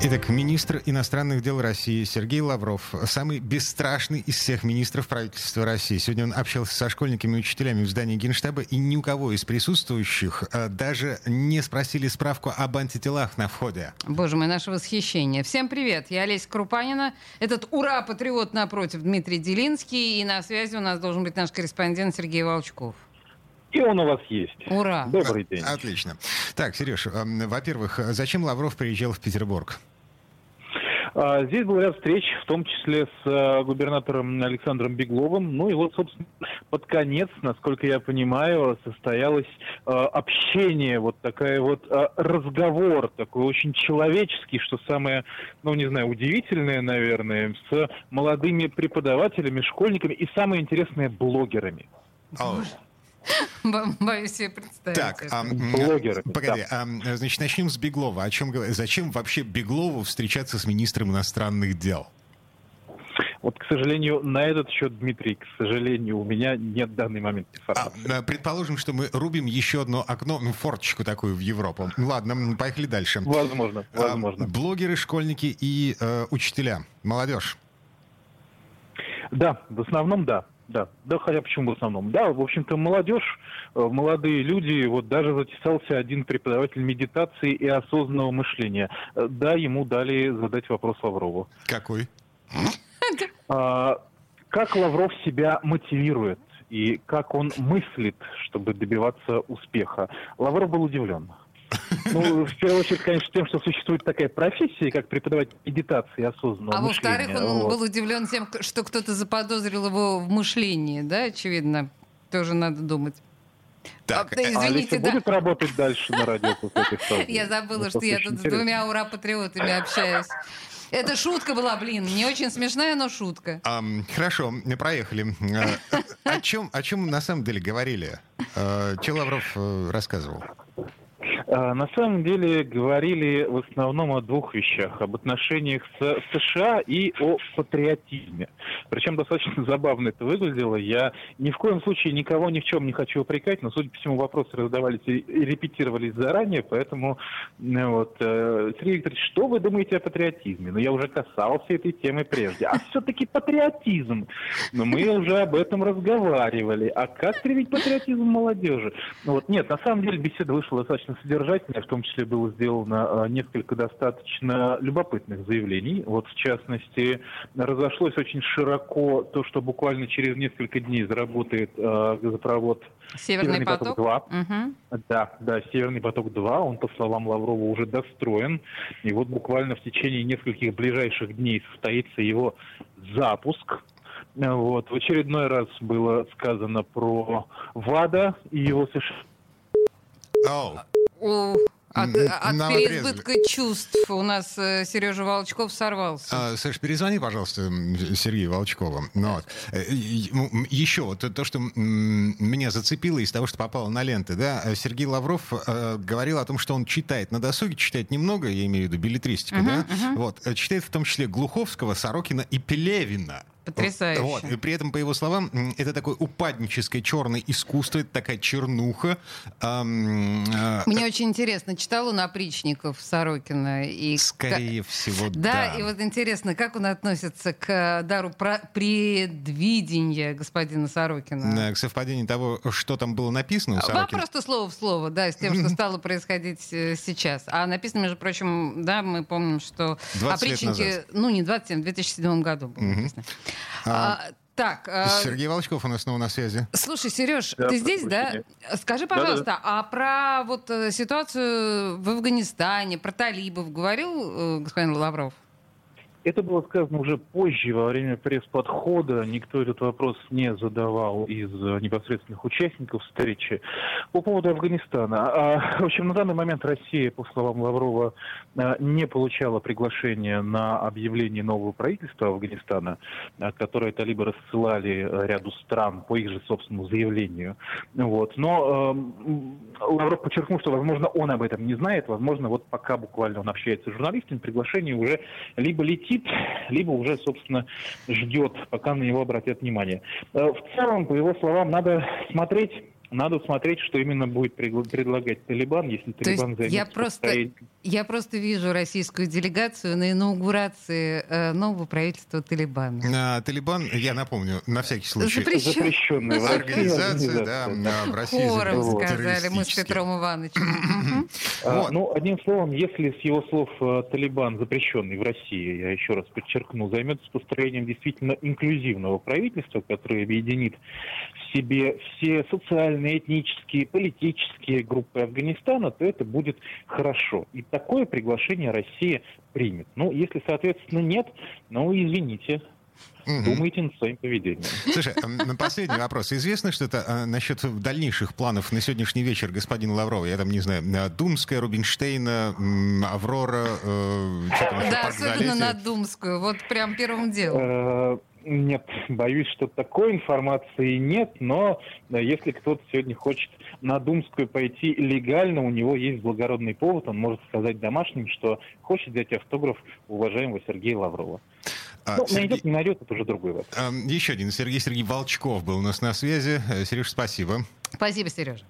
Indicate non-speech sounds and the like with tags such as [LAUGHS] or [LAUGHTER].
Итак, министр иностранных дел России Сергей Лавров, самый бесстрашный из всех министров правительства России. Сегодня он общался со школьниками и учителями в здании Генштаба, и ни у кого из присутствующих э, даже не спросили справку об антителах на входе. Боже мой, наше восхищение. Всем привет, я Олеся Крупанина. Этот ура-патриот напротив Дмитрий Делинский, и на связи у нас должен быть наш корреспондент Сергей Волчков. И он у вас есть. Ура! Добрый день. Отлично. Так, Сереж, э, во-первых, зачем Лавров приезжал в Петербург? А, Здесь был ряд встреч, в том числе с э, губернатором Александром Бегловым. Ну и вот, собственно, под конец, насколько я понимаю, состоялось э, общение, вот такая вот э, разговор, такой очень человеческий, что самое, ну не знаю, удивительное, наверное, с молодыми преподавателями, школьниками и самое интересное, блогерами. Бо- Боюсь себе представить. Так, а, Блогеры, погоди, да. а, значит, начнем с Беглова. О чем Зачем вообще Беглову встречаться с министром иностранных дел? Вот, к сожалению, на этот счет, Дмитрий, к сожалению, у меня нет в данный момент А, информации. а, предположим, что мы рубим еще одно окно, ну, форточку такую в Европу. Ладно, поехали дальше. Возможно, А, возможно. блогеры, школьники и э, учителя, молодежь. Да, в основном да. Да, да, хотя почему в основном? Да, в общем-то, молодежь, э, молодые люди, вот даже затесался один преподаватель медитации и осознанного мышления. Э, Да, ему дали задать вопрос Лаврову. Какой? [LAUGHS] А, Как Лавров себя мотивирует и как он мыслит, чтобы добиваться успеха? Лавров был удивлен. Ну, в первую очередь, конечно, тем, что существует такая профессия, как преподаватель медитации и осознанного А во-вторых, он Вот. был удивлен тем, что кто-то заподозрил его в мышлении, да, очевидно. Тоже надо думать. Так, А, А извините, Алиса да. будет работать дальше на радио после этих [LAUGHS] фраз? Я забыла, Ну, что я тут с двумя ура-патриотами общаюсь. Это шутка была, блин, не очень смешная, но шутка. ам, хорошо, проехали. Э, О чем, о чем на самом деле говорили? Э, Че Лавров рассказывал? А, На самом деле говорили в основном о двух вещах. Об отношениях с США и о патриотизме. Причем достаточно [LAUGHS] забавно это выглядело. Я ни в коем случае никого ни в чем не хочу упрекать, но, судя по всему, вопросы раздавались и репетировались заранее, поэтому ну, вот, э, Сергей Викторович, что вы думаете о патриотизме? Ну, я уже касался этой темы прежде. А все-таки патриотизм. Но мы уже об этом разговаривали. А как привить патриотизм молодежи? Ну, вот, нет, на самом деле беседа вышла достаточно содержательная, в том числе было сделано э, несколько достаточно любопытных заявлений. Вот, в частности, разошлось очень широко то, что буквально через несколько дней заработает э, газопровод Северный поток. 2. Мгм. Да, да, Северный поток-2, он, по словам Лаврова, уже достроен. И вот буквально в течение нескольких ближайших дней состоится его запуск. Э, Вот. В очередной раз было сказано про ВАДА и его США. Оу, О, От, М, от переизбытка чувств у нас э, Сережа Волчков сорвался. А, Саш, перезвони, пожалуйста, Сергею Волчкову. Ну, вот. Э, м, Еще вот то, что меня зацепило из того, что попало на ленты, да, э, Сергей Лавров э, говорил о том, что он читает на досуге, читает немного, я имею в виду билетристику, да, вот, э, читает в том числе Глуховского, Сорокина и Пелевина. Потрясающе. Вот. И при этом, по его словам, это такое упадническое черное искусство, это такая чернуха. Ам, э, Мне очень интересно, читал он опричников Сорокина? И Скорее ка- всего, Да, да. и вот интересно, как он относится к э, дару про- предвидения господина Сорокина? Э, К совпадению того, что там было написано у Сорокина. просто слово в слово, да, с тем, что стало происходить э, сейчас. А написано, между прочим, да, мы помним, что 20 лет опричники, ну не 27, в 2007 году было написано. А, так, а, Сергей Волчков у нас снова на связи. Слушай, Сереж, Да, ты здесь, да? Скажи, пожалуйста, а про вот э, ситуацию в Афганистане, про талибов говорил э, господин Лавров? Это было сказано уже позже, во время пресс-подхода. Никто этот вопрос не задавал из непосредственных участников встречи. По поводу Афганистана. А, в общем, на данный момент Россия, по словам Лаврова, а, не получала приглашение на объявление нового правительства Афганистана, а, которое талибы рассылали ряду стран по их же собственному заявлению. Вот. Но э, Лавров подчеркнул, что, возможно, он об этом не знает. Возможно, вот пока буквально он общается с журналистами, приглашение уже либо летит, либо уже, собственно, ждет, пока на него обратят внимание. Э, в целом, по его словам, надо смотреть надо смотреть, что именно будет предлагать Талибан, если То Талибан займет я просто, я просто вижу российскую делегацию на инаугурации э, нового правительства Талибана. А, Талибан, я напомню, на всякий случай. Запрещен. Запрещенная организация, да, в России. Хором сказали мы с Петром Ивановичем. А, ну, одним словом, если с его слов э, Талибан, запрещенный в России, я еще раз подчеркну, займется построением действительно инклюзивного правительства, которое объединит в себе все социальные этнические, политические группы Афганистана, то это будет хорошо. И такое приглашение Россия примет. Ну, если, соответственно, нет, ну, извините, Угу. Думайте над своим поведением. Слушай, на последний вопрос. Известно что-то а, насчет дальнейших планов на сегодняшний вечер господина Лаврова? Я там не знаю, Думская, Рубинштейна, Аврора, э, Да, особенно на Думскую. Вот прям первым делом. Э, нет, боюсь, что такой информации нет, но если кто-то сегодня хочет на Думскую пойти легально, у него есть благородный повод, он может сказать домашним, что хочет взять автограф уважаемого Сергея Лаврова. А, ну, Сергей... найдет, не найдет, это уже другой вопрос. А, еще один. Сергей Сергей Волчков был у нас на связи. Сереж, спасибо. Спасибо, Сережа.